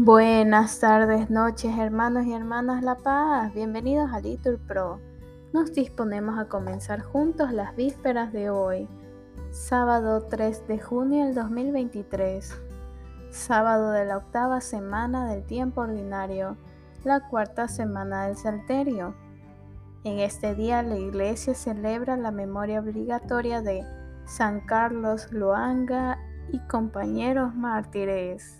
Buenas tardes, noches, hermanos y hermanas La Paz. Bienvenidos a Litur Pro. Nos disponemos a comenzar juntos las vísperas de hoy, sábado 3 de junio del 2023, sábado de la octava semana del tiempo ordinario, la cuarta semana del Salterio. En este día la Iglesia celebra la memoria obligatoria de San Carlos Luanga y compañeros mártires.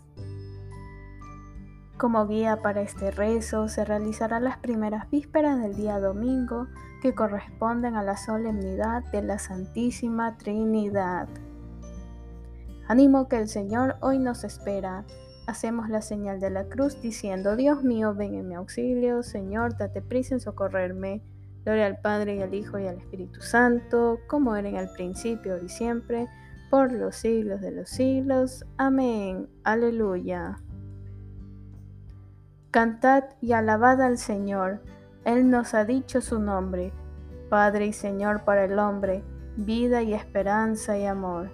Como guía para este rezo se realizarán las primeras vísperas del día domingo que corresponden a la solemnidad de la Santísima Trinidad. Ánimo que el Señor hoy nos espera. Hacemos la señal de la cruz diciendo, Dios mío, ven en mi auxilio, Señor, date prisa en socorrerme. Gloria al Padre y al Hijo y al Espíritu Santo, como era en el principio y siempre, por los siglos de los siglos. Amén. Aleluya. Cantad y alabad al Señor, Él nos ha dicho su nombre, Padre y Señor para el hombre, vida y esperanza y amor.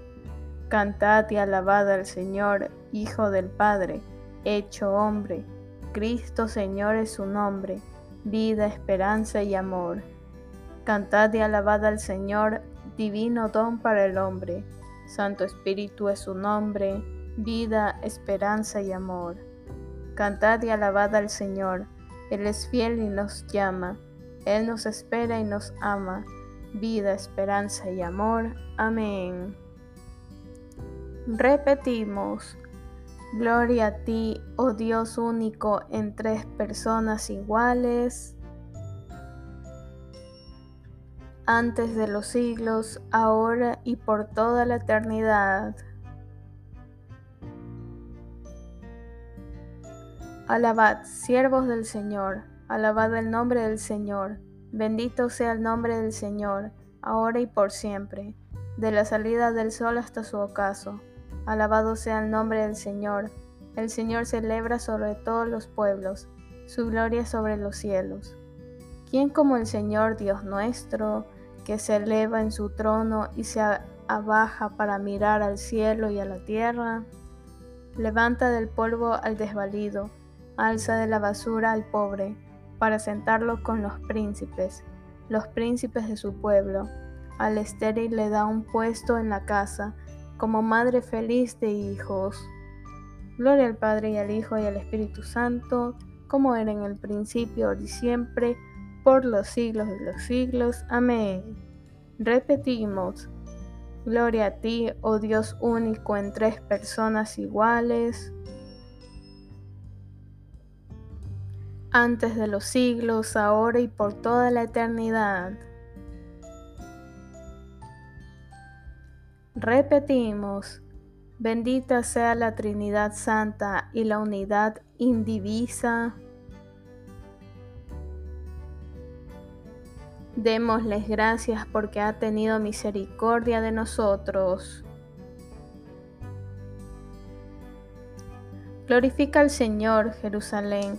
Cantad y alabad al Señor, Hijo del Padre, hecho hombre, Cristo Señor es su nombre, vida, esperanza y amor. Cantad y alabad al Señor, divino don para el hombre, Santo Espíritu es su nombre, vida, esperanza y amor. Cantad y alabad al Señor, Él es fiel y nos llama, Él nos espera y nos ama, vida, esperanza y amor. Amén. Repetimos, Gloria a ti, oh Dios único en tres personas iguales, antes de los siglos, ahora y por toda la eternidad. Alabad, siervos del Señor, alabad el nombre del Señor, bendito sea el nombre del Señor, ahora y por siempre, de la salida del sol hasta su ocaso. Alabado sea el nombre del Señor, el Señor celebra sobre todos los pueblos, su gloria sobre los cielos. ¿Quién como el Señor Dios nuestro, que se eleva en su trono y se abaja para mirar al cielo y a la tierra? Levanta del polvo al desvalido, alza de la basura al pobre, para sentarlo con los príncipes, los príncipes de su pueblo. Al estéril le da un puesto en la casa, como madre feliz de hijos. Gloria al Padre y al Hijo y al Espíritu Santo, como era en el principio, y siempre, por los siglos de los siglos. Amén. Repetimos, Gloria a ti, oh Dios único en tres personas iguales. Antes de los siglos, ahora y por toda la eternidad. Repetimos, bendita sea la Trinidad Santa y la unidad indivisa. Démosles gracias porque ha tenido misericordia de nosotros. Glorifica al Señor, Jerusalén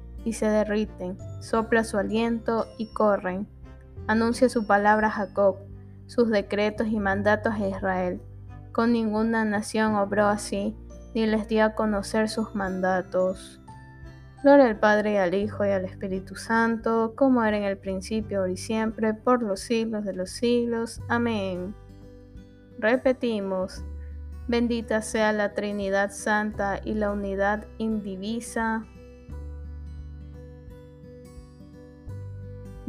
y se derriten, sopla su aliento y corren. Anuncia su palabra a Jacob, sus decretos y mandatos a Israel. Con ninguna nación obró así, ni les dio a conocer sus mandatos. Gloria al Padre y al Hijo y al Espíritu Santo, como era en el principio, ahora y siempre, por los siglos de los siglos. Amén. Repetimos, bendita sea la Trinidad Santa y la unidad indivisa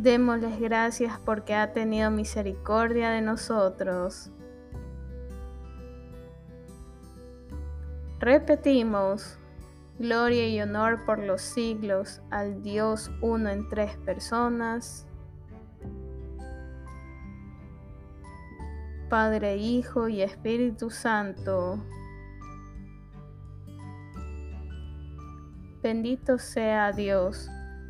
Démosles gracias porque ha tenido misericordia de nosotros. Repetimos, gloria y honor por los siglos al Dios uno en tres personas, Padre, Hijo y Espíritu Santo. Bendito sea Dios,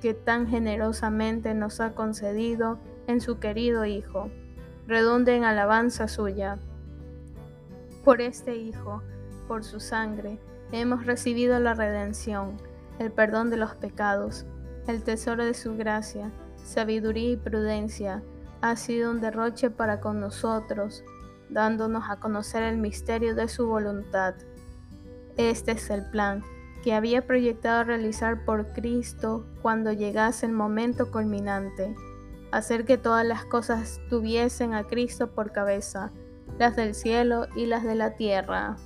que tan generosamente nos ha concedido en su querido Hijo, redunde en alabanza suya. Por este Hijo, por su sangre, hemos recibido la redención, el perdón de los pecados, el tesoro de su gracia, sabiduría y prudencia, ha sido un derroche para con nosotros, dándonos a conocer el misterio de su voluntad. Este es el plan que había proyectado realizar por Cristo cuando llegase el momento culminante, hacer que todas las cosas tuviesen a Cristo por cabeza, las del cielo y las de la tierra.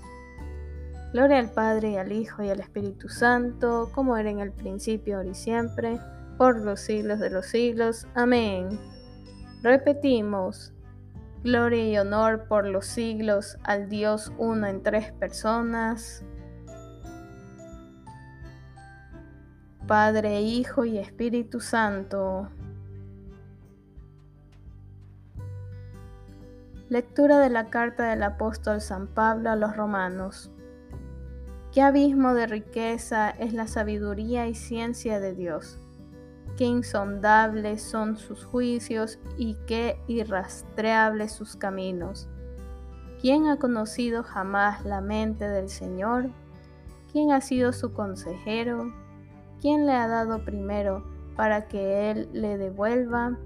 Gloria al Padre y al Hijo y al Espíritu Santo, como era en el principio, ahora y siempre, por los siglos de los siglos. Amén. Repetimos, gloria y honor por los siglos al Dios uno en tres personas. Padre, Hijo y Espíritu Santo. Lectura de la carta del apóstol San Pablo a los romanos. Qué abismo de riqueza es la sabiduría y ciencia de Dios. Qué insondables son sus juicios y qué irrastreables sus caminos. ¿Quién ha conocido jamás la mente del Señor? ¿Quién ha sido su consejero? ¿Quién le ha dado primero para que Él le devuelva?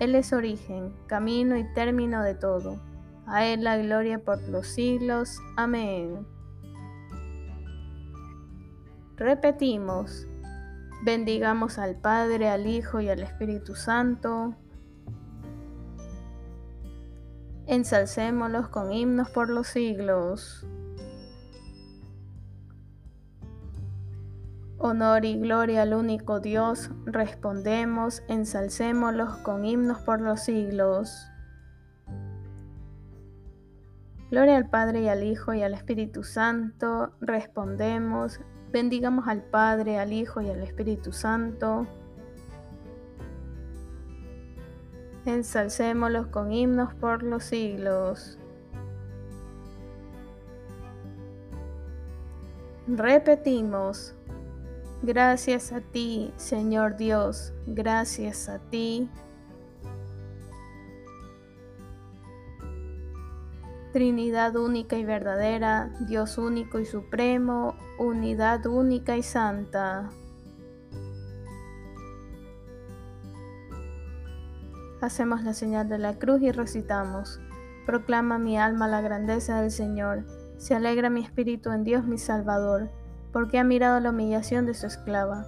Él es origen, camino y término de todo. A Él la gloria por los siglos. Amén. Repetimos, bendigamos al Padre, al Hijo y al Espíritu Santo. Ensalcémoslos con himnos por los siglos. Honor y gloria al único Dios, respondemos, ensalcémoslos con himnos por los siglos. Gloria al Padre y al Hijo y al Espíritu Santo, respondemos, bendigamos al Padre, al Hijo y al Espíritu Santo. Ensalcémoslos con himnos por los siglos. Repetimos, Gracias a ti, Señor Dios, gracias a ti. Trinidad única y verdadera, Dios único y supremo, unidad única y santa. Hacemos la señal de la cruz y recitamos. Proclama mi alma la grandeza del Señor. Se alegra mi espíritu en Dios mi Salvador porque ha mirado la humillación de su esclava.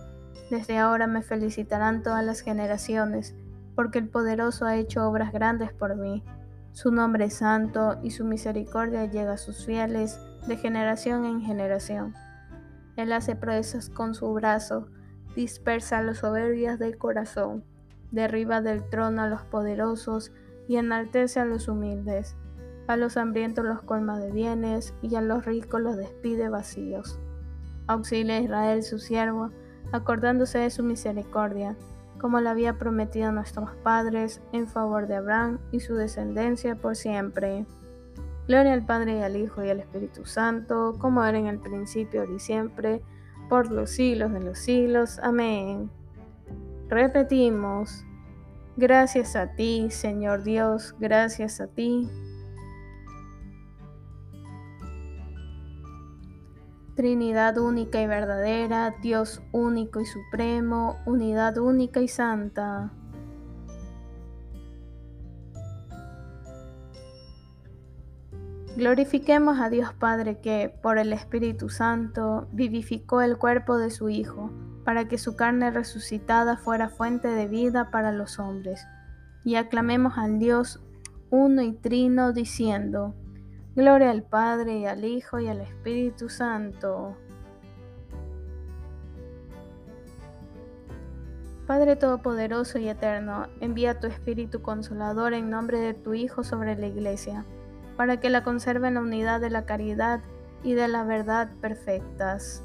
Desde ahora me felicitarán todas las generaciones, porque el poderoso ha hecho obras grandes por mí. Su nombre es santo y su misericordia llega a sus fieles de generación en generación. Él hace proezas con su brazo, dispersa a los soberbias del corazón, derriba del trono a los poderosos y enaltece a los humildes. A los hambrientos los colma de bienes y a los ricos los despide vacíos auxilia a Israel su siervo, acordándose de su misericordia, como le había prometido a nuestros padres, en favor de Abraham y su descendencia por siempre. Gloria al Padre y al Hijo y al Espíritu Santo, como era en el principio, y siempre, por los siglos de los siglos. Amén. Repetimos, gracias a ti, Señor Dios, gracias a ti. Trinidad única y verdadera, Dios único y supremo, unidad única y santa. Glorifiquemos a Dios Padre que, por el Espíritu Santo, vivificó el cuerpo de su Hijo, para que su carne resucitada fuera fuente de vida para los hombres. Y aclamemos al Dios uno y trino, diciendo, Gloria al Padre y al Hijo y al Espíritu Santo. Padre Todopoderoso y Eterno, envía tu Espíritu Consolador en nombre de tu Hijo sobre la Iglesia, para que la conserve en la unidad de la caridad y de la verdad perfectas.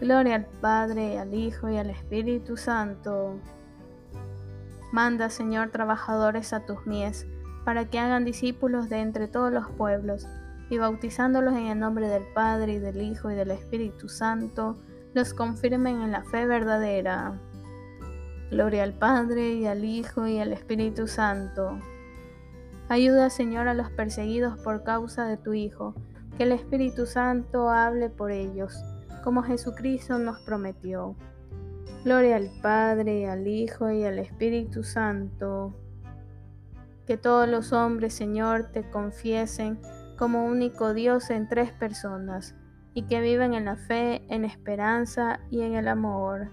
Gloria al Padre, al Hijo y al Espíritu Santo. Manda, Señor, trabajadores a tus mies, para que hagan discípulos de entre todos los pueblos, y bautizándolos en el nombre del Padre y del Hijo y del Espíritu Santo, los confirmen en la fe verdadera. Gloria al Padre y al Hijo y al Espíritu Santo. Ayuda, Señor, a los perseguidos por causa de tu Hijo, que el Espíritu Santo hable por ellos como Jesucristo nos prometió. Gloria al Padre, al Hijo y al Espíritu Santo. Que todos los hombres, Señor, te confiesen como único Dios en tres personas, y que vivan en la fe, en esperanza y en el amor.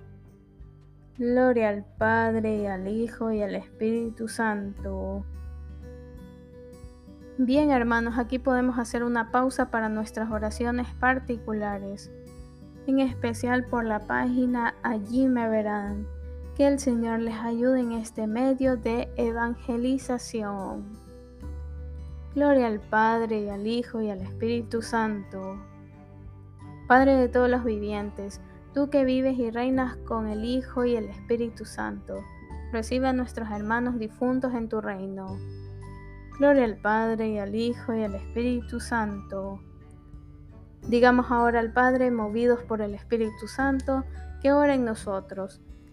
Gloria al Padre, al Hijo y al Espíritu Santo. Bien hermanos, aquí podemos hacer una pausa para nuestras oraciones particulares en especial por la página Allí me verán. Que el Señor les ayude en este medio de evangelización. Gloria al Padre y al Hijo y al Espíritu Santo. Padre de todos los vivientes, tú que vives y reinas con el Hijo y el Espíritu Santo, recibe a nuestros hermanos difuntos en tu reino. Gloria al Padre y al Hijo y al Espíritu Santo Digamos ahora al Padre, movidos por el Espíritu Santo, que ora en nosotros,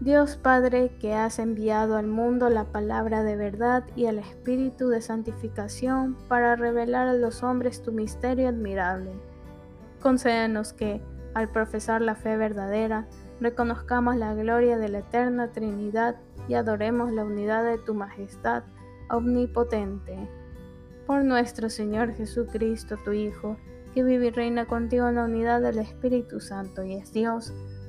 Dios Padre, que has enviado al mundo la palabra de verdad y el espíritu de santificación para revelar a los hombres tu misterio admirable, concédenos que, al profesar la fe verdadera, reconozcamos la gloria de la eterna Trinidad y adoremos la unidad de tu majestad omnipotente. Por nuestro Señor Jesucristo, tu Hijo, que vive y reina contigo en la unidad del Espíritu Santo y es Dios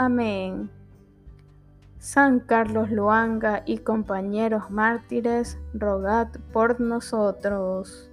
Amén. San Carlos Luanga y compañeros mártires, rogad por nosotros.